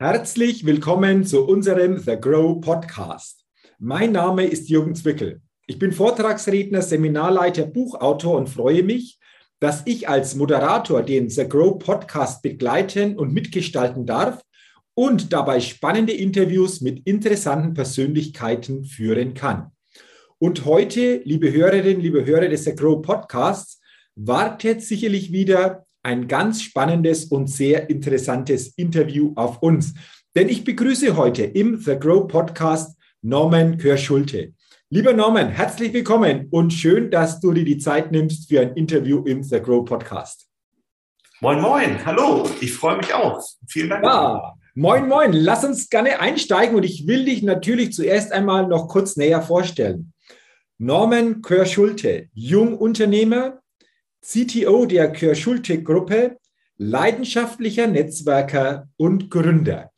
Herzlich willkommen zu unserem The Grow Podcast. Mein Name ist Jürgen Zwickel. Ich bin Vortragsredner, Seminarleiter, Buchautor und freue mich, dass ich als Moderator den The Grow Podcast begleiten und mitgestalten darf und dabei spannende Interviews mit interessanten Persönlichkeiten führen kann. Und heute, liebe Hörerinnen, liebe Hörer des The Grow Podcasts, wartet sicherlich wieder ein ganz spannendes und sehr interessantes Interview auf uns. Denn ich begrüße heute im The Grow Podcast Norman Körschulte. Lieber Norman, herzlich willkommen und schön, dass du dir die Zeit nimmst für ein Interview im The Grow Podcast. Moin, moin, hallo, ich freue mich auch. Vielen Dank. Ja, moin, moin, lass uns gerne einsteigen und ich will dich natürlich zuerst einmal noch kurz näher vorstellen. Norman Körschulte, Jungunternehmer, CTO der Kör-Schulte-Gruppe, leidenschaftlicher Netzwerker und Gründer.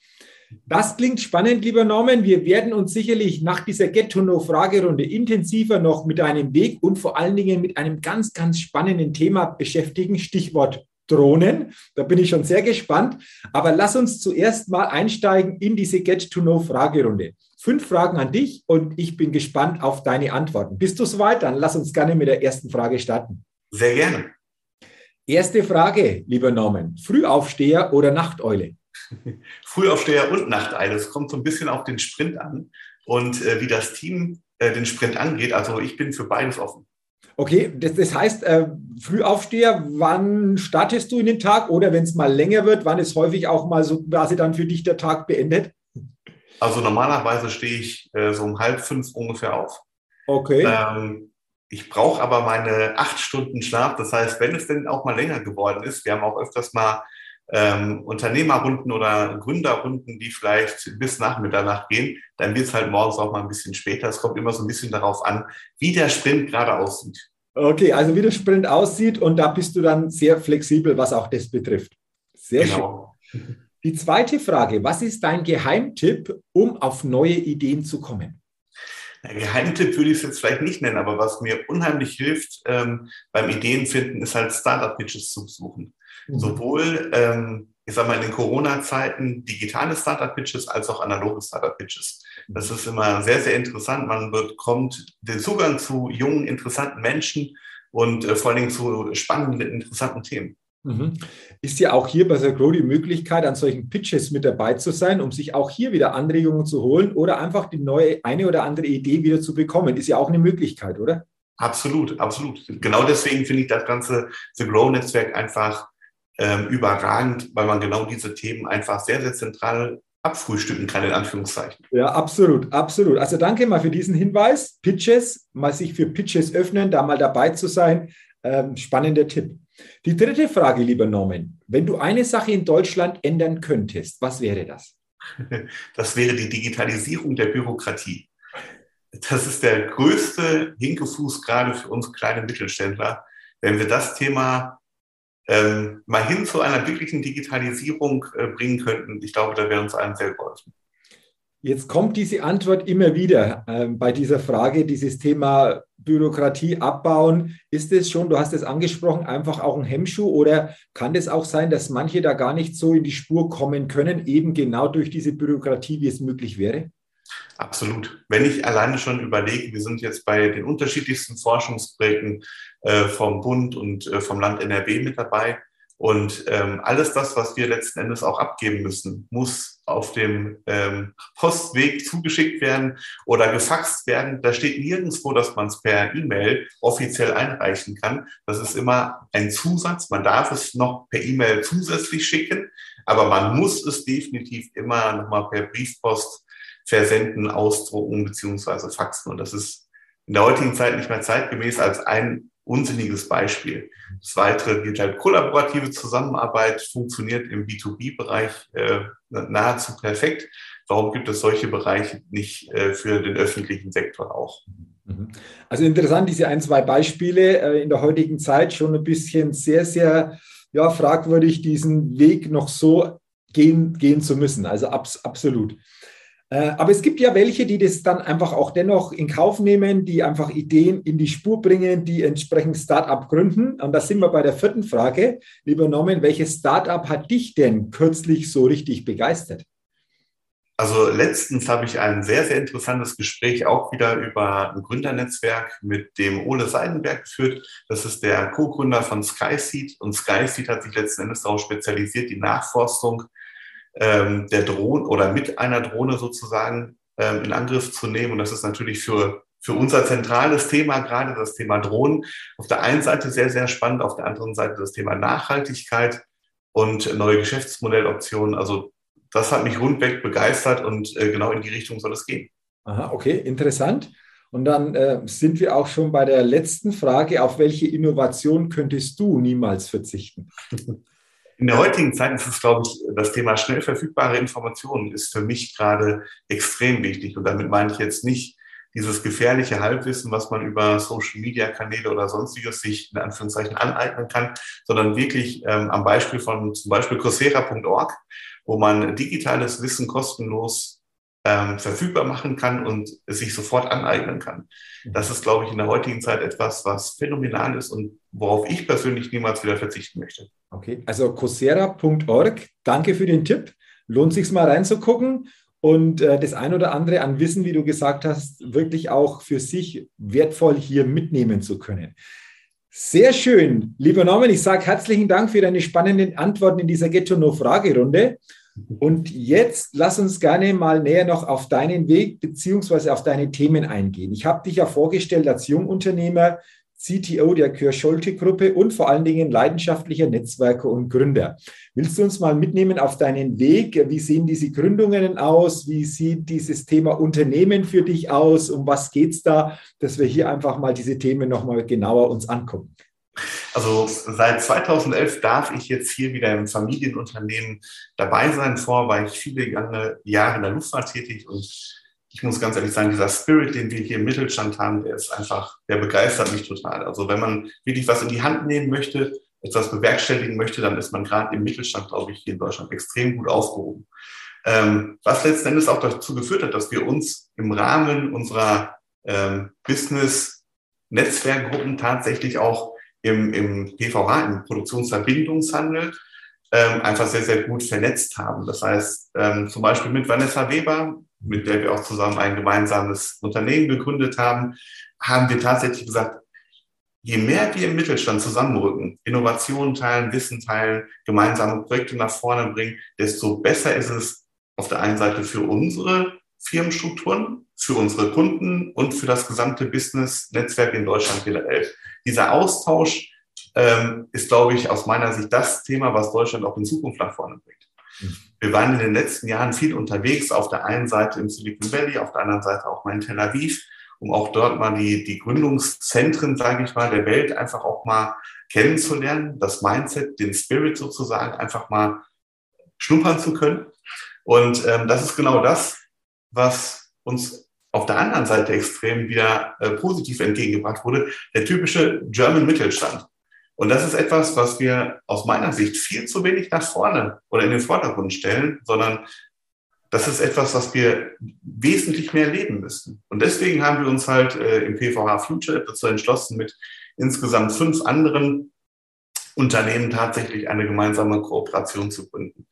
Das klingt spannend, lieber Norman. Wir werden uns sicherlich nach dieser Get-to-Know-Fragerunde intensiver noch mit einem Weg und vor allen Dingen mit einem ganz, ganz spannenden Thema beschäftigen. Stichwort Drohnen. Da bin ich schon sehr gespannt. Aber lass uns zuerst mal einsteigen in diese Get-to-Know-Fragerunde. Fünf Fragen an dich und ich bin gespannt auf deine Antworten. Bist du soweit? Dann lass uns gerne mit der ersten Frage starten. Sehr gerne. Erste Frage, lieber Norman. Frühaufsteher oder Nachteule? Frühaufsteher und Nachteile. Es kommt so ein bisschen auf den Sprint an und äh, wie das Team äh, den Sprint angeht. Also ich bin für beides offen. Okay, das, das heißt, äh, Frühaufsteher, wann startest du in den Tag oder wenn es mal länger wird, wann ist häufig auch mal so quasi dann für dich der Tag beendet? Also normalerweise stehe ich äh, so um halb fünf ungefähr auf. Okay. Ähm, ich brauche aber meine acht Stunden Schlaf. Das heißt, wenn es denn auch mal länger geworden ist, wir haben auch öfters mal ähm, Unternehmerrunden oder Gründerrunden, die vielleicht bis nach Mitternacht gehen, dann wird es halt morgens auch mal ein bisschen später. Es kommt immer so ein bisschen darauf an, wie der Sprint gerade aussieht. Okay, also wie der Sprint aussieht und da bist du dann sehr flexibel, was auch das betrifft. Sehr genau. schön. Die zweite Frage, was ist dein Geheimtipp, um auf neue Ideen zu kommen? Geheimtipp würde ich es jetzt vielleicht nicht nennen, aber was mir unheimlich hilft ähm, beim Ideenfinden, ist halt Startup-Pitches zu besuchen. Mhm. Sowohl, ähm, ich sag mal, in den Corona-Zeiten digitale Startup-Pitches als auch analoge Startup-Pitches. Das ist immer sehr, sehr interessant. Man bekommt den Zugang zu jungen, interessanten Menschen und äh, vor allen Dingen zu spannenden, interessanten Themen. Mhm. Ist ja auch hier bei The Grow die Möglichkeit, an solchen Pitches mit dabei zu sein, um sich auch hier wieder Anregungen zu holen oder einfach die neue, eine oder andere Idee wieder zu bekommen. Ist ja auch eine Möglichkeit, oder? Absolut, absolut. Genau deswegen finde ich das ganze The Grow-Netzwerk einfach ähm, überragend, weil man genau diese Themen einfach sehr, sehr zentral abfrühstücken kann, in Anführungszeichen. Ja, absolut, absolut. Also danke mal für diesen Hinweis. Pitches, mal sich für Pitches öffnen, da mal dabei zu sein. Ähm, spannender Tipp. Die dritte Frage, lieber Norman. Wenn du eine Sache in Deutschland ändern könntest, was wäre das? Das wäre die Digitalisierung der Bürokratie. Das ist der größte Hinkefuß gerade für uns kleine Mittelständler. Wenn wir das Thema ähm, mal hin zu einer wirklichen Digitalisierung äh, bringen könnten, ich glaube, da wäre uns allen sehr geholfen. Jetzt kommt diese Antwort immer wieder äh, bei dieser Frage, dieses Thema Bürokratie abbauen. Ist es schon, du hast es angesprochen, einfach auch ein Hemmschuh oder kann es auch sein, dass manche da gar nicht so in die Spur kommen können, eben genau durch diese Bürokratie, wie es möglich wäre? Absolut. Wenn ich alleine schon überlege, wir sind jetzt bei den unterschiedlichsten Forschungsprojekten äh, vom Bund und äh, vom Land NRW mit dabei. Und ähm, alles das, was wir letzten Endes auch abgeben müssen, muss auf dem ähm, Postweg zugeschickt werden oder gefaxt werden. Da steht nirgendwo, dass man es per E-Mail offiziell einreichen kann. Das ist immer ein Zusatz. Man darf es noch per E-Mail zusätzlich schicken, aber man muss es definitiv immer nochmal per Briefpost versenden, ausdrucken beziehungsweise faxen. Und das ist in der heutigen Zeit nicht mehr zeitgemäß als ein unsinniges Beispiel. Das weitere gilt halt kollaborative Zusammenarbeit, funktioniert im B2B-Bereich äh, nahezu perfekt. Warum gibt es solche Bereiche nicht äh, für den öffentlichen Sektor auch? Mhm. Also interessant, diese ein, zwei Beispiele äh, in der heutigen Zeit schon ein bisschen sehr, sehr ja, fragwürdig, diesen Weg noch so gehen, gehen zu müssen. Also abs absolut. Äh, aber es gibt ja welche, die das dann einfach auch dennoch in Kauf nehmen, die einfach Ideen in die Spur bringen, die entsprechend Start-up gründen. Und da sind wir bei der vierten Frage. Lieber Norman, welches Start-up hat dich denn kürzlich so richtig begeistert? Also letztens habe ich ein sehr, sehr interessantes Gespräch auch wieder über ein Gründernetzwerk mit dem Ole Seidenberg geführt. Das ist der Co-Gründer von SkySeed und SkySeed hat sich letzten Endes darauf spezialisiert, die Nachforstung ähm, der Drohne oder mit einer Drohne sozusagen ähm, in Angriff zu nehmen. Und das ist natürlich für, für unser zentrales Thema, gerade das Thema Drohnen, auf der einen Seite sehr, sehr spannend, auf der anderen Seite das Thema Nachhaltigkeit und neue Geschäftsmodelloptionen. Also das hat mich rundweg begeistert und äh, genau in die Richtung soll es gehen. Aha, okay, interessant. Und dann äh, sind wir auch schon bei der letzten Frage. Auf welche Innovation könntest du niemals verzichten? In der heutigen Zeit ist es, glaube ich, das Thema schnell verfügbare Informationen ist für mich gerade extrem wichtig. Und damit meine ich jetzt nicht dieses gefährliche Halbwissen, was man über Social-Media-Kanäle oder sonstiges sich in Anführungszeichen aneignen kann, sondern wirklich ähm, am Beispiel von zum Beispiel Coursera.org wo man digitales Wissen kostenlos ähm, verfügbar machen kann und es sich sofort aneignen kann. Mhm. Das ist, glaube ich, in der heutigen Zeit etwas, was phänomenal ist und worauf ich persönlich niemals wieder verzichten möchte. Okay, also coursera.org, danke für den Tipp. Lohnt sich mal reinzugucken und äh, das ein oder andere an Wissen, wie du gesagt hast, wirklich auch für sich wertvoll hier mitnehmen zu können. Sehr schön. Lieber Norman, ich sage herzlichen Dank für deine spannenden Antworten in dieser Ghetto-No-Fragerunde. Und jetzt lass uns gerne mal näher noch auf deinen Weg beziehungsweise auf deine Themen eingehen. Ich habe dich ja vorgestellt als Jungunternehmer, CTO der Kür-Scholte-Gruppe und vor allen Dingen leidenschaftlicher Netzwerker und Gründer. Willst du uns mal mitnehmen auf deinen Weg? Wie sehen diese Gründungen aus? Wie sieht dieses Thema Unternehmen für dich aus? Um was geht es da? Dass wir hier einfach mal diese Themen nochmal genauer uns angucken. Also seit 2011 darf ich jetzt hier wieder im Familienunternehmen dabei sein. Vor war ich viele Jahre in der Luftfahrt tätig und ich muss ganz ehrlich sagen, dieser Spirit, den wir hier im Mittelstand haben, der ist einfach, der begeistert mich total. Also wenn man wirklich was in die Hand nehmen möchte, etwas bewerkstelligen möchte, dann ist man gerade im Mittelstand, glaube ich, hier in Deutschland extrem gut aufgehoben. Ähm, was letzten Endes auch dazu geführt hat, dass wir uns im Rahmen unserer ähm, Business-Netzwerkgruppen tatsächlich auch im, im PVH, im Produktionsverbindungshandel, ähm, einfach sehr, sehr gut vernetzt haben. Das heißt, ähm, zum Beispiel mit Vanessa Weber, mit der wir auch zusammen ein gemeinsames Unternehmen gegründet haben, haben wir tatsächlich gesagt, je mehr wir im Mittelstand zusammenrücken, Innovationen teilen, Wissen teilen, gemeinsame Projekte nach vorne bringen, desto besser ist es auf der einen Seite für unsere Firmenstrukturen, für unsere Kunden und für das gesamte Business-Netzwerk in Deutschland generell. Dieser Austausch ähm, ist, glaube ich, aus meiner Sicht das Thema, was Deutschland auch in Zukunft nach vorne bringt. Wir waren in den letzten Jahren viel unterwegs, auf der einen Seite im Silicon Valley, auf der anderen Seite auch mal in Tel Aviv, um auch dort mal die, die Gründungszentren, sage ich mal, der Welt einfach auch mal kennenzulernen, das Mindset, den Spirit sozusagen einfach mal schnuppern zu können. Und ähm, das ist genau das, was uns auf der anderen Seite extrem wieder äh, positiv entgegengebracht wurde, der typische German Mittelstand. Und das ist etwas, was wir aus meiner Sicht viel zu wenig nach vorne oder in den Vordergrund stellen, sondern das ist etwas, was wir wesentlich mehr leben müssen. Und deswegen haben wir uns halt äh, im PVH Future dazu entschlossen, mit insgesamt fünf anderen Unternehmen tatsächlich eine gemeinsame Kooperation zu gründen.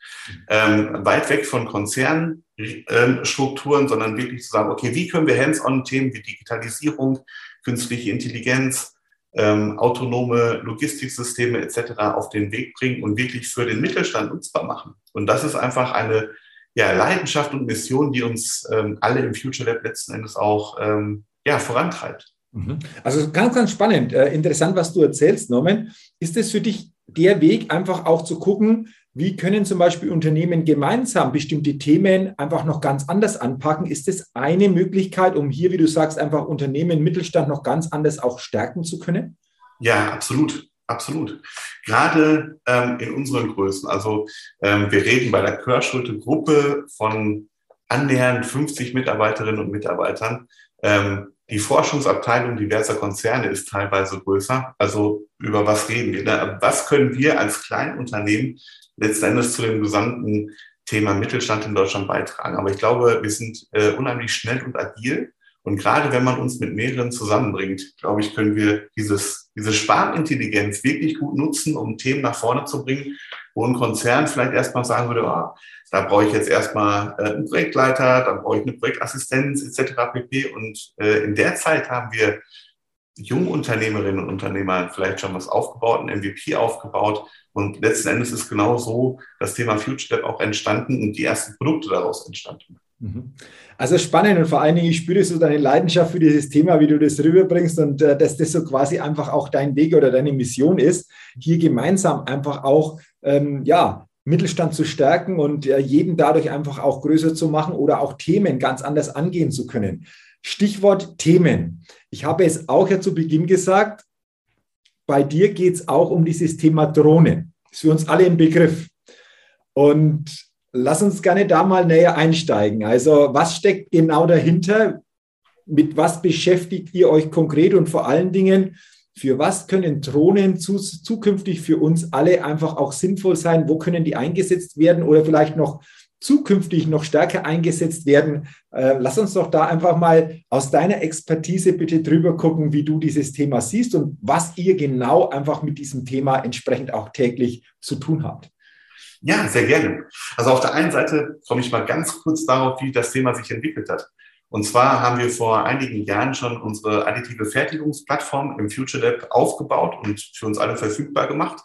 Ähm, weit weg von Konzernstrukturen, ähm, sondern wirklich zu sagen, okay, wie können wir hands-on-Themen wie Digitalisierung, künstliche Intelligenz, ähm, autonome Logistiksysteme etc. auf den Weg bringen und wirklich für den Mittelstand nutzbar machen. Und das ist einfach eine ja, Leidenschaft und Mission, die uns ähm, alle im Future Lab letzten Endes auch ähm, ja, vorantreibt. Mhm. Also ganz, ganz spannend. Äh, interessant, was du erzählst, Norman. Ist es für dich der Weg, einfach auch zu gucken, wie können zum Beispiel Unternehmen gemeinsam bestimmte Themen einfach noch ganz anders anpacken? Ist das eine Möglichkeit, um hier, wie du sagst, einfach Unternehmen, Mittelstand noch ganz anders auch stärken zu können? Ja, absolut. Absolut. Gerade ähm, in unseren Größen. Also ähm, wir reden bei der Körschulte-Gruppe von annähernd 50 Mitarbeiterinnen und Mitarbeitern. Ähm, die Forschungsabteilung diverser Konzerne ist teilweise größer. Also über was reden wir? Was können wir als Kleinunternehmen letzten Endes zu dem gesamten Thema Mittelstand in Deutschland beitragen? Aber ich glaube, wir sind äh, unheimlich schnell und agil Und gerade wenn man uns mit mehreren zusammenbringt, glaube ich, können wir dieses, diese Sparintelligenz wirklich gut nutzen, um Themen nach vorne zu bringen, wo ein Konzern vielleicht erstmal sagen würde, oh, da brauche ich jetzt erstmal äh, einen Projektleiter, dann brauche ich eine Projektassistenz etc. pp. Und äh, in der Zeit haben wir Jungunternehmerinnen und Unternehmer vielleicht schon was aufgebaut, ein MVP aufgebaut. Und letzten Endes ist genau so das Thema FutureStep auch entstanden und die ersten Produkte daraus entstanden. Mhm. Also spannend und vor allen Dingen, ich spüre so deine Leidenschaft für dieses Thema, wie du das rüberbringst und äh, dass das so quasi einfach auch dein Weg oder deine Mission ist, hier gemeinsam einfach auch, ähm, ja, Mittelstand zu stärken und äh, jeden dadurch einfach auch größer zu machen oder auch Themen ganz anders angehen zu können. Stichwort Themen. Ich habe es auch ja zu Beginn gesagt, bei dir geht es auch um dieses Thema Drohnen. Das ist für uns alle ein Begriff. Und lass uns gerne da mal näher einsteigen. Also was steckt genau dahinter? Mit was beschäftigt ihr euch konkret und vor allen Dingen, für was können Drohnen zu, zukünftig für uns alle einfach auch sinnvoll sein? Wo können die eingesetzt werden oder vielleicht noch zukünftig noch stärker eingesetzt werden? Äh, lass uns doch da einfach mal aus deiner Expertise bitte drüber gucken, wie du dieses Thema siehst und was ihr genau einfach mit diesem Thema entsprechend auch täglich zu tun habt. Ja, sehr gerne. Also auf der einen Seite komme ich mal ganz kurz darauf, wie das Thema sich entwickelt hat. Und zwar haben wir vor einigen Jahren schon unsere additive Fertigungsplattform im Future Lab aufgebaut und für uns alle verfügbar gemacht.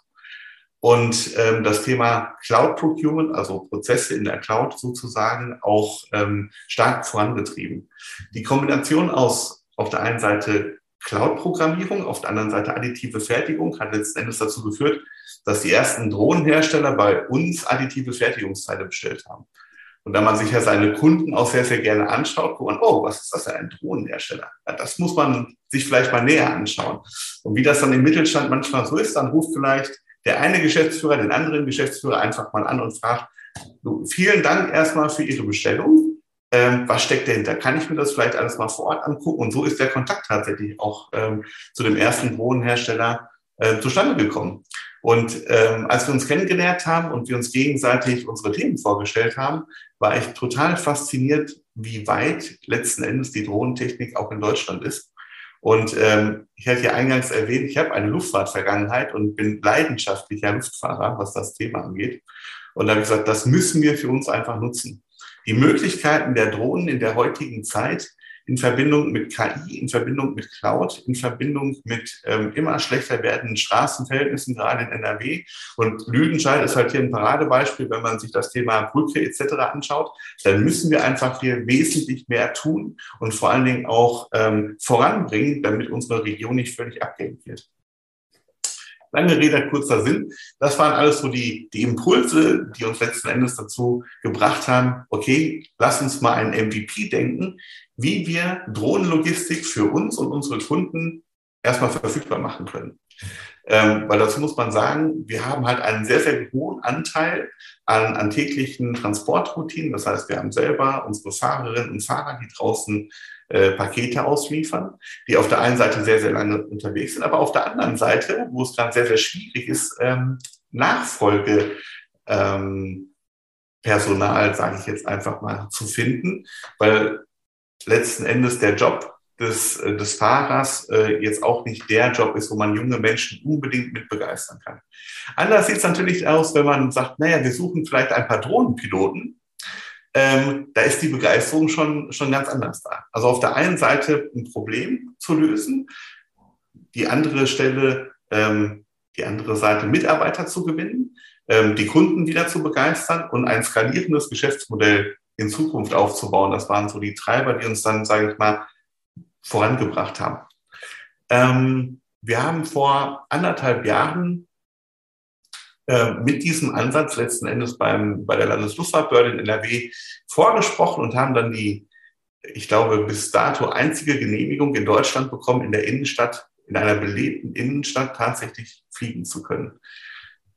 Und ähm, das Thema Cloud Procurement, also Prozesse in der Cloud sozusagen, auch ähm, stark vorangetrieben. Die Kombination aus auf der einen Seite Cloud-Programmierung, auf der anderen Seite additive Fertigung hat letzten Endes dazu geführt, dass die ersten Drohnenhersteller bei uns additive Fertigungsteile bestellt haben. Und da man sich ja seine Kunden auch sehr, sehr gerne anschaut, guckt man, oh, was ist das für ein Drohnenhersteller? Ja, das muss man sich vielleicht mal näher anschauen. Und wie das dann im Mittelstand manchmal so ist, dann ruft vielleicht der eine Geschäftsführer den anderen Geschäftsführer einfach mal an und fragt, vielen Dank erstmal für Ihre Bestellung. Ähm, was steckt dahinter? Kann ich mir das vielleicht alles mal vor Ort angucken? Und so ist der Kontakt tatsächlich auch ähm, zu dem ersten Drohnenhersteller äh, zustande gekommen. Und ähm, als wir uns kennengelernt haben und wir uns gegenseitig unsere Themen vorgestellt haben, war ich total fasziniert, wie weit letzten Endes die Drohnentechnik auch in Deutschland ist. Und ähm, ich hatte ja eingangs erwähnt, ich habe eine Luftfahrtvergangenheit und bin leidenschaftlicher Luftfahrer, was das Thema angeht. Und da habe ich gesagt, das müssen wir für uns einfach nutzen. Die Möglichkeiten der Drohnen in der heutigen Zeit in Verbindung mit KI, in Verbindung mit Cloud, in Verbindung mit ähm, immer schlechter werdenden Straßenverhältnissen, gerade in NRW. Und Lüdenscheid ist halt hier ein Paradebeispiel, wenn man sich das Thema Brücke etc. anschaut, dann müssen wir einfach hier wesentlich mehr tun und vor allen Dingen auch ähm, voranbringen, damit unsere Region nicht völlig abgehängt wird. Lange Rede, kurzer Sinn. Das waren alles so die, die Impulse, die uns letzten Endes dazu gebracht haben, okay, lass uns mal ein MVP denken, wie wir Drohnenlogistik für uns und unsere Kunden erstmal verfügbar machen können. Ähm, weil dazu muss man sagen, wir haben halt einen sehr, sehr hohen Anteil an, an täglichen Transportroutinen. Das heißt, wir haben selber unsere Fahrerinnen und Fahrer, die draußen äh, Pakete ausliefern, die auf der einen Seite sehr, sehr lange unterwegs sind, aber auf der anderen Seite, wo es dann sehr, sehr schwierig ist, ähm, Nachfolge ähm, sage ich jetzt einfach mal, zu finden, weil letzten Endes der Job des, äh, des Fahrers äh, jetzt auch nicht der Job ist, wo man junge Menschen unbedingt mit begeistern kann. Anders sieht es natürlich aus, wenn man sagt, naja, wir suchen vielleicht ein paar Drohnenpiloten. Ähm, da ist die Begeisterung schon, schon ganz anders da. Also auf der einen Seite ein Problem zu lösen, die andere Stelle, ähm, die andere Seite Mitarbeiter zu gewinnen, ähm, die Kunden wieder zu begeistern und ein skalierendes Geschäftsmodell in Zukunft aufzubauen. Das waren so die Treiber, die uns dann, sage ich mal, vorangebracht haben. Ähm, wir haben vor anderthalb Jahren äh, mit diesem Ansatz letzten Endes beim, bei der Landesluftfahrtbehörde in NRW vorgesprochen und haben dann die, ich glaube, bis dato einzige Genehmigung in Deutschland bekommen, in der Innenstadt, in einer belebten Innenstadt tatsächlich fliegen zu können.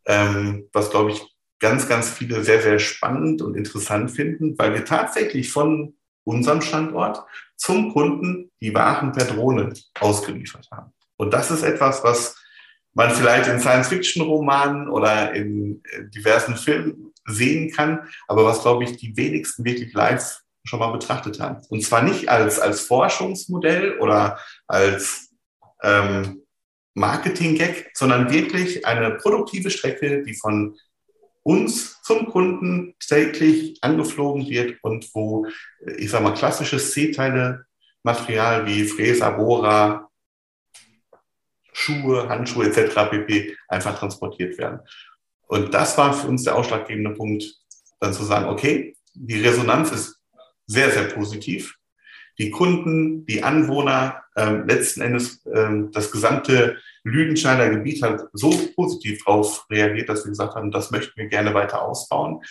Ähm, was, glaube ich, ganz, ganz viele sehr, sehr spannend und interessant finden, weil wir tatsächlich von unserem Standort zum Kunden die Waren per Drohne ausgeliefert haben. Und das ist etwas, was man vielleicht in Science-Fiction-Romanen oder in äh, diversen Filmen sehen kann, aber was, glaube ich, die wenigsten wirklich live schon mal betrachtet haben. Und zwar nicht als, als Forschungsmodell oder als ähm, Marketing-Gag, sondern wirklich eine produktive Strecke, die von uns zum Kunden täglich angeflogen wird und wo, ich sag mal, klassisches C-Teile-Material wie Fräser, Bohrer, Schuhe, Handschuhe etc. pp. einfach transportiert werden. Und das war für uns der ausschlaggebende Punkt, dann zu sagen, okay, die Resonanz ist sehr, sehr positiv. Die Kunden, die Anwohner, ähm, letzten Endes ähm, das gesamte Lüdenscheider Gebiet hat so positiv darauf reagiert, dass wir gesagt haben, das möchten wir gerne weiter ausbauen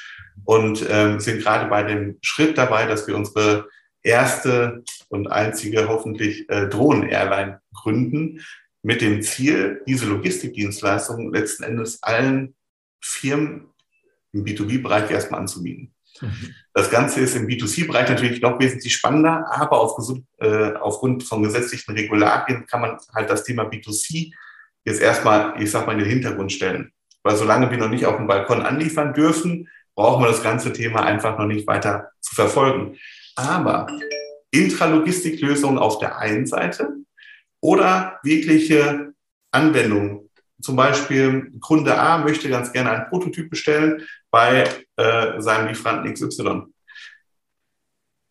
und ähm, sind gerade bei dem Schritt dabei, dass wir unsere erste und einzige hoffentlich äh, Drohnen-Airline gründen, mit dem Ziel, diese Logistikdienstleistung letzten Endes allen Firmen im B2B-Bereich erstmal anzubieten. Mhm. Das Ganze ist im B2C-Bereich natürlich noch wesentlich spannender, aber auf, äh, aufgrund von gesetzlichen Regularien kann man halt das Thema B2C jetzt erstmal, ich sag mal, in den Hintergrund stellen. Weil solange wir noch nicht auf dem Balkon anliefern dürfen, brauchen wir das ganze Thema einfach noch nicht weiter zu verfolgen. Aber Intralogistiklösungen auf der einen Seite oder wirkliche Anwendungen. Zum Beispiel Kunde A möchte ganz gerne einen Prototyp bestellen bei äh, seinem Lieferanten XY.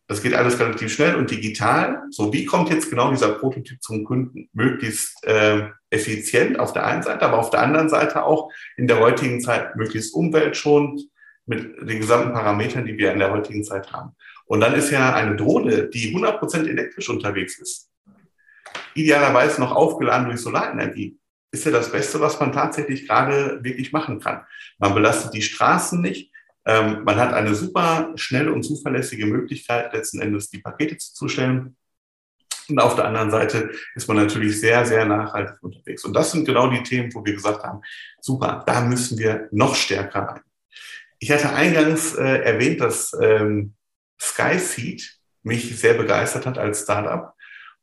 Das geht alles relativ schnell und digital. So, wie kommt jetzt genau dieser Prototyp zum Kunden? Möglichst äh, effizient auf der einen Seite, aber auf der anderen Seite auch in der heutigen Zeit möglichst umweltschonend mit den gesamten Parametern, die wir in der heutigen Zeit haben. Und dann ist ja eine Drohne, die 100% elektrisch unterwegs ist, idealerweise noch aufgeladen durch Solarenergie, ist ja das Beste, was man tatsächlich gerade wirklich machen kann. Man belastet die Straßen nicht, ähm, man hat eine super schnelle und zuverlässige Möglichkeit, letzten Endes die Pakete zuzustellen. Und auf der anderen Seite ist man natürlich sehr, sehr nachhaltig unterwegs. Und das sind genau die Themen, wo wir gesagt haben, super, da müssen wir noch stärker rein. Ich hatte eingangs äh, erwähnt, dass ähm, Skyseed mich sehr begeistert hat als Startup.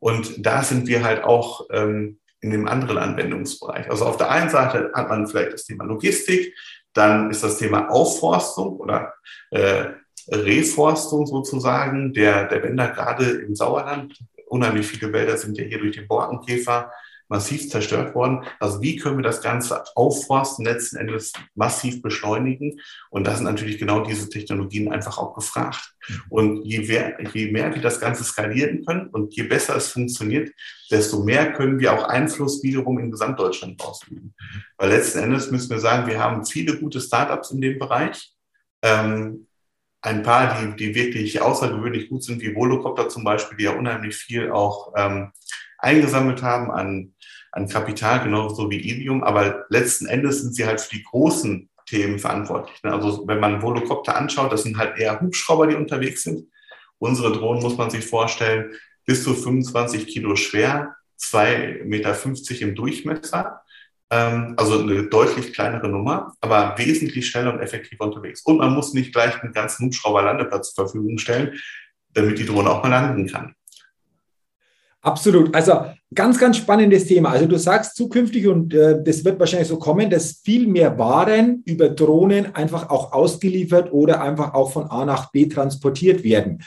Und da sind wir halt auch ähm, in dem anderen Anwendungsbereich. Also auf der einen Seite hat man vielleicht das Thema Logistik, dann ist das Thema Aufforstung oder äh, Reforstung sozusagen der, der Wälder, gerade im Sauerland. Unheimlich viele Wälder sind ja hier durch den Borkenkäfer massiv zerstört worden. Also wie können wir das Ganze aufforsten, letzten Endes massiv beschleunigen? Und da sind natürlich genau diese Technologien einfach auch gefragt. Und je mehr, je mehr wir das Ganze skalieren können und je besser es funktioniert, desto mehr können wir auch Einfluss wiederum in Gesamtdeutschland ausüben. Weil letzten Endes müssen wir sagen, wir haben viele gute Startups in dem Bereich. Ähm, ein paar, die, die wirklich außergewöhnlich gut sind, wie Volocopter zum Beispiel, die ja unheimlich viel auch ähm, eingesammelt haben an, an Kapital, genauso wie Ilium. Aber letzten Endes sind sie halt für die großen Themen verantwortlich. Ne? Also wenn man Volocopter anschaut, das sind halt eher Hubschrauber, die unterwegs sind. Unsere Drohnen muss man sich vorstellen, bis zu 25 Kilo schwer, 2,50 Meter im Durchmesser. Ähm, also eine deutlich kleinere Nummer, aber wesentlich schneller und effektiver unterwegs. Und man muss nicht gleich einen ganzen Hubschrauberlandeplatz zur Verfügung stellen, damit die Drohne auch mal landen kann. Absolut. Also ganz, ganz spannendes Thema. Also du sagst zukünftig, und äh, das wird wahrscheinlich so kommen, dass viel mehr Waren über Drohnen einfach auch ausgeliefert oder einfach auch von A nach B transportiert werden.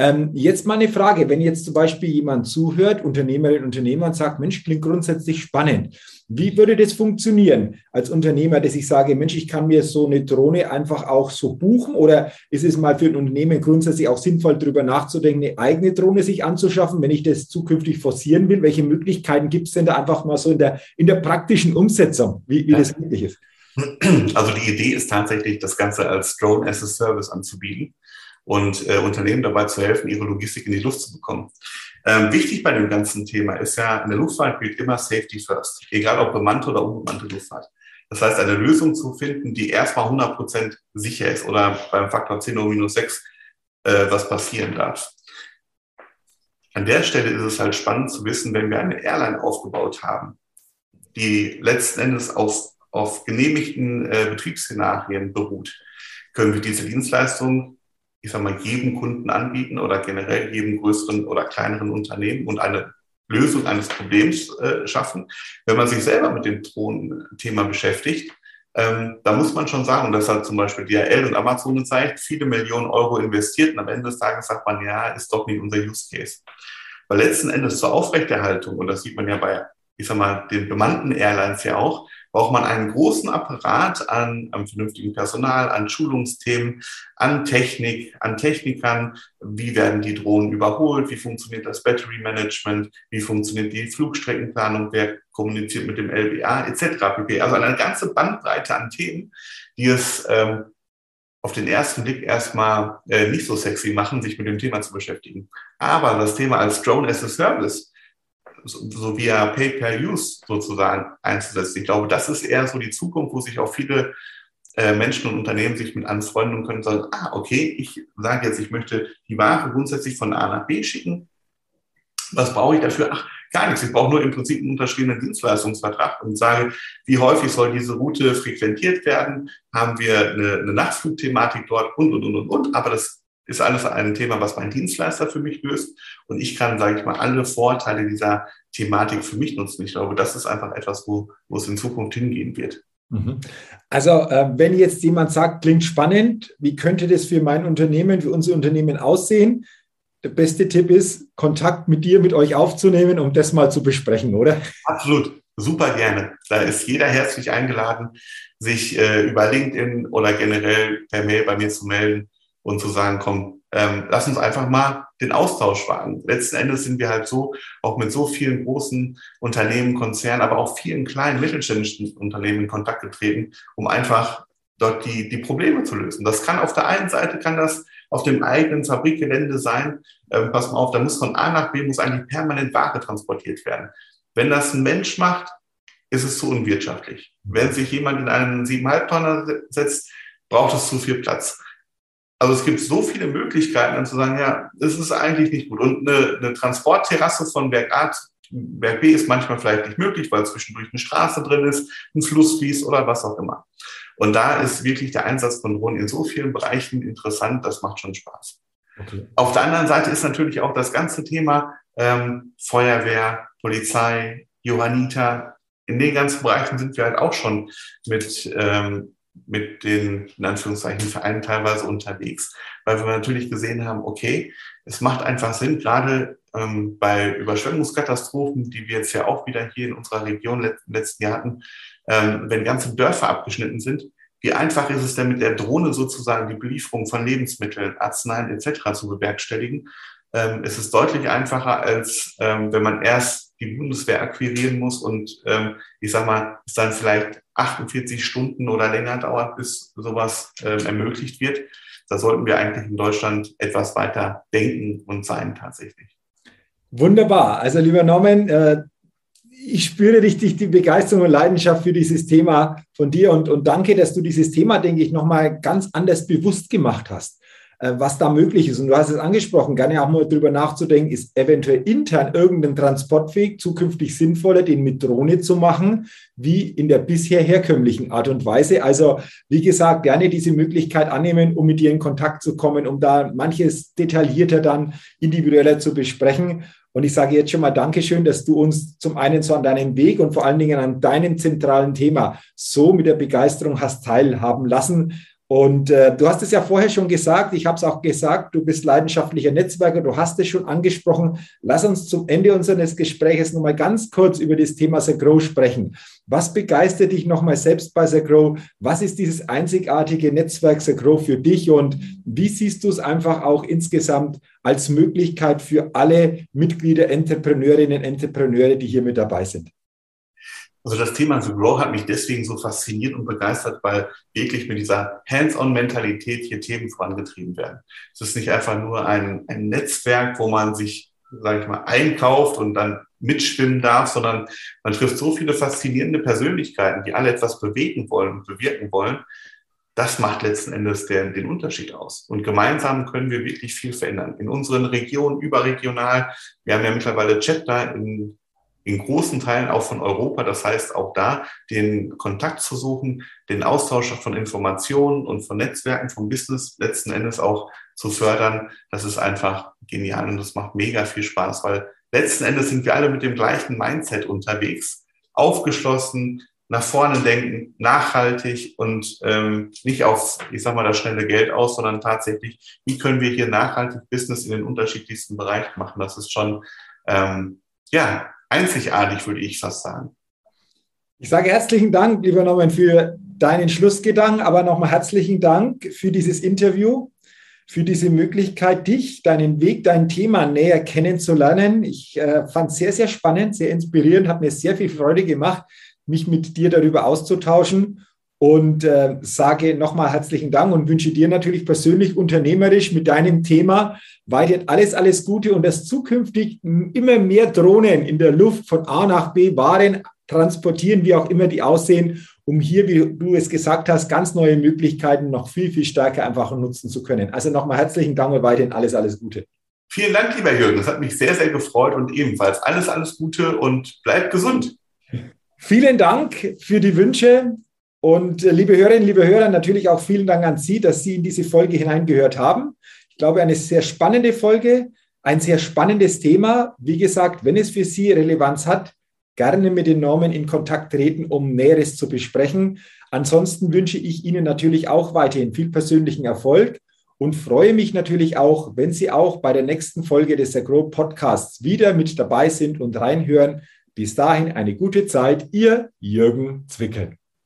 Ähm, jetzt mal eine Frage, wenn jetzt zum Beispiel jemand zuhört, Unternehmerin, Unternehmer und sagt, Mensch, klingt grundsätzlich spannend. Wie würde das funktionieren als Unternehmer, dass ich sage, Mensch, ich kann mir so eine Drohne einfach auch so buchen oder ist es mal für ein Unternehmen grundsätzlich auch sinnvoll, darüber nachzudenken, eine eigene Drohne sich anzuschaffen, wenn ich das zukünftig forcieren will? Welche Möglichkeiten gibt es denn da einfach mal so in der, in der praktischen Umsetzung, wie, wie das möglich ist? Also die Idee ist tatsächlich, das Ganze als Drone as a Service anzubieten und äh, Unternehmen dabei zu helfen, ihre Logistik in die Luft zu bekommen. Ähm, wichtig bei dem ganzen Thema ist ja, in der Luftfahrt gilt immer Safety First, egal ob bemannte oder unbemannte Luftfahrt. Das heißt, eine Lösung zu finden, die erstmal 100 Prozent sicher ist oder beim Faktor 10 oder minus 6 äh, was passieren darf. An der Stelle ist es halt spannend zu wissen, wenn wir eine Airline aufgebaut haben, die letzten Endes auf, auf genehmigten äh, Betriebsszenarien beruht, können wir diese Dienstleistung ich sag mal, jedem Kunden anbieten oder generell jedem größeren oder kleineren Unternehmen und eine Lösung eines Problems äh, schaffen. Wenn man sich selber mit dem Drohnenthema beschäftigt, ähm, da muss man schon sagen, und das hat zum Beispiel DHL und Amazon gezeigt, viele Millionen Euro investiert und am Ende des Tages sagt man, ja, ist doch nicht unser Use Case. Weil letzten Endes zur Aufrechterhaltung, und das sieht man ja bei, ich sag mal, den bemannten Airlines ja auch, braucht man einen großen Apparat an, an vernünftigem Personal, an Schulungsthemen, an Technik, an Technikern. Wie werden die Drohnen überholt? Wie funktioniert das Battery Management? Wie funktioniert die Flugstreckenplanung? Wer kommuniziert mit dem LBA etc. pp. Also eine ganze Bandbreite an Themen, die es ähm, auf den ersten Blick erstmal äh, nicht so sexy machen, sich mit dem Thema zu beschäftigen. Aber das Thema als Drone as a Service so, via Pay-per-Use sozusagen einzusetzen. Ich glaube, das ist eher so die Zukunft, wo sich auch viele äh, Menschen und Unternehmen sich mit anfreunden können und sagen, ah, okay, ich sage jetzt, ich möchte die Ware grundsätzlich von A nach B schicken. Was brauche ich dafür? Ach, gar nichts. Ich brauche nur im Prinzip einen unterschriebenen Dienstleistungsvertrag und sage, wie häufig soll diese Route frequentiert werden? Haben wir eine, eine Nachtflugthematik dort und, und, und, und, und. Aber das ist alles ein Thema, was mein Dienstleister für mich löst. Und ich kann, sage ich mal, alle Vorteile dieser Thematik für mich nutzen. Ich glaube, das ist einfach etwas, wo, wo es in Zukunft hingehen wird. Mhm. Also, äh, wenn jetzt jemand sagt, klingt spannend, wie könnte das für mein Unternehmen, für unser Unternehmen aussehen? Der beste Tipp ist, Kontakt mit dir, mit euch aufzunehmen, um das mal zu besprechen, oder? Absolut, super gerne. Da ist jeder herzlich eingeladen, sich äh, über LinkedIn oder generell per Mail bei mir zu melden und zu sagen, komm, ähm, lass uns einfach mal den Austausch wagen. Letzten Endes sind wir halt so, auch mit so vielen großen Unternehmen, Konzernen, aber auch vielen kleinen mittelständischen Unternehmen in Kontakt getreten, um einfach dort die, die Probleme zu lösen. Das kann auf der einen Seite, kann das auf dem eigenen Fabrikgelände sein. Ähm, pass mal auf, da muss von A nach B, muss eigentlich permanent Ware transportiert werden. Wenn das ein Mensch macht, ist es zu unwirtschaftlich. Wenn sich jemand in einen 7,5 Tonner setzt, braucht es zu viel Platz. Also es gibt so viele Möglichkeiten, dann zu sagen, ja, das ist eigentlich nicht gut. Und eine, eine Transportterrasse von Berg A Berg B ist manchmal vielleicht nicht möglich, weil zwischendurch eine Straße drin ist, ein Fluss fließt oder was auch immer. Und da ist wirklich der Einsatz von Drohnen in so vielen Bereichen interessant, das macht schon Spaß. Okay. Auf der anderen Seite ist natürlich auch das ganze Thema ähm, Feuerwehr, Polizei, Johanniter. In den ganzen Bereichen sind wir halt auch schon mit ähm, mit den, in Anführungszeichen, Vereinen teilweise unterwegs, weil wir natürlich gesehen haben, okay, es macht einfach Sinn, gerade ähm, bei Überschwemmungskatastrophen, die wir jetzt ja auch wieder hier in unserer Region let letzten Jahr hatten, ähm, wenn ganze Dörfer abgeschnitten sind, wie einfach ist es denn mit der Drohne sozusagen die Belieferung von Lebensmitteln, Arzneien etc. zu bewerkstelligen? Ähm, es ist deutlich einfacher, als ähm, wenn man erst die Bundeswehr akquirieren muss und ähm, ich sag mal, es dann vielleicht 48 Stunden oder länger dauert, bis sowas äh, ermöglicht wird. Da sollten wir eigentlich in Deutschland etwas weiter denken und sein tatsächlich. Wunderbar. Also lieber Norman, äh, ich spüre richtig die Begeisterung und Leidenschaft für dieses Thema von dir und, und danke, dass du dieses Thema, denke ich, nochmal ganz anders bewusst gemacht hast. Äh, was da möglich ist. Und du hast es angesprochen, gerne auch mal drüber nachzudenken, ist eventuell intern irgendein Transportweg zukünftig sinnvoller, den mit Drohne zu machen, wie in der bisher herkömmlichen Art und Weise. Also, wie gesagt, gerne diese Möglichkeit annehmen, um mit dir in Kontakt zu kommen, um da manches detaillierter dann individueller zu besprechen. Und ich sage jetzt schon mal Dankeschön, dass du uns zum einen so an deinem Weg und vor allen Dingen an deinem zentralen Thema so mit der Begeisterung hast teilhaben lassen. Und äh, du hast es ja vorher schon gesagt, ich habe es auch gesagt, du bist leidenschaftlicher Netzwerker, du hast es schon angesprochen. Lass uns zum Ende unseres Gesprächs nochmal ganz kurz über das Thema The Grow sprechen. Was begeistert dich nochmal selbst bei The Grow? Was ist dieses einzigartige Netzwerk The Grow für dich und wie siehst du es einfach auch insgesamt als Möglichkeit für alle Mitglieder, Entrepreneurinnen, Entrepreneure, die hier mit dabei sind? Also das Thema The Grow hat mich deswegen so fasziniert und begeistert, weil wirklich mit dieser Hands-on-Mentalität hier Themen vorangetrieben werden. Es ist nicht einfach nur ein, ein Netzwerk, wo man sich, sage ich mal, einkauft und dann mitschwimmen darf, sondern man trifft so viele faszinierende Persönlichkeiten, die alle etwas bewegen wollen und bewirken wollen. Das macht letzten Endes den, den Unterschied aus. Und gemeinsam können wir wirklich viel verändern. In unseren Regionen, überregional. Wir haben ja mittlerweile Chapter in in großen Teilen auch von Europa. Das heißt, auch da den Kontakt zu suchen, den Austausch von Informationen und von Netzwerken, vom Business letzten Endes auch zu fördern. Das ist einfach genial und das macht mega viel Spaß, weil letzten Endes sind wir alle mit dem gleichen Mindset unterwegs, aufgeschlossen, nach vorne denken, nachhaltig und ähm, nicht auf, ich sag mal, das schnelle Geld aus, sondern tatsächlich, wie können wir hier nachhaltig Business in den unterschiedlichsten Bereichen machen? Das ist schon, ähm, ja, einzigartig, würde ich fast sagen. Ich sage herzlichen Dank, lieber Norman, für deinen Schlussgedanken, aber nochmal herzlichen Dank für dieses Interview, für diese Möglichkeit, dich, deinen Weg, dein Thema näher kennenzulernen. Ich äh, fand es sehr, sehr spannend, sehr inspirierend, hat mir sehr viel Freude gemacht mich mit dir darüber auszutauschen und äh, sage nochmal herzlichen Dank und wünsche dir natürlich persönlich unternehmerisch mit deinem Thema weiterhin alles, alles Gute und dass zukünftig immer mehr Drohnen in der Luft von A nach B Waren transportieren, wie auch immer die aussehen, um hier, wie du es gesagt hast, ganz neue Möglichkeiten noch viel, viel stärker einfach nutzen zu können. Also nochmal herzlichen Dank und weiterhin alles, alles Gute. Vielen Dank, lieber Jürgen. Das hat mich sehr, sehr gefreut und ebenfalls alles, alles Gute und bleib gesund. Vielen Dank für die Wünsche und äh, liebe Hörerinnen, liebe Hörer, natürlich auch vielen Dank an Sie, dass Sie in diese Folge hineingehört haben. Ich glaube, eine sehr spannende Folge, ein sehr spannendes Thema. Wie gesagt, wenn es für Sie Relevanz hat, gerne mit den Normen in Kontakt treten, um Näheres zu besprechen. Ansonsten wünsche ich Ihnen natürlich auch weiterhin viel persönlichen Erfolg und freue mich natürlich auch, wenn Sie auch bei der nächsten Folge des Agro Podcasts wieder mit dabei sind und reinhören. Bis dahin eine gute Zeit, Ihr Jürgen Zwickel.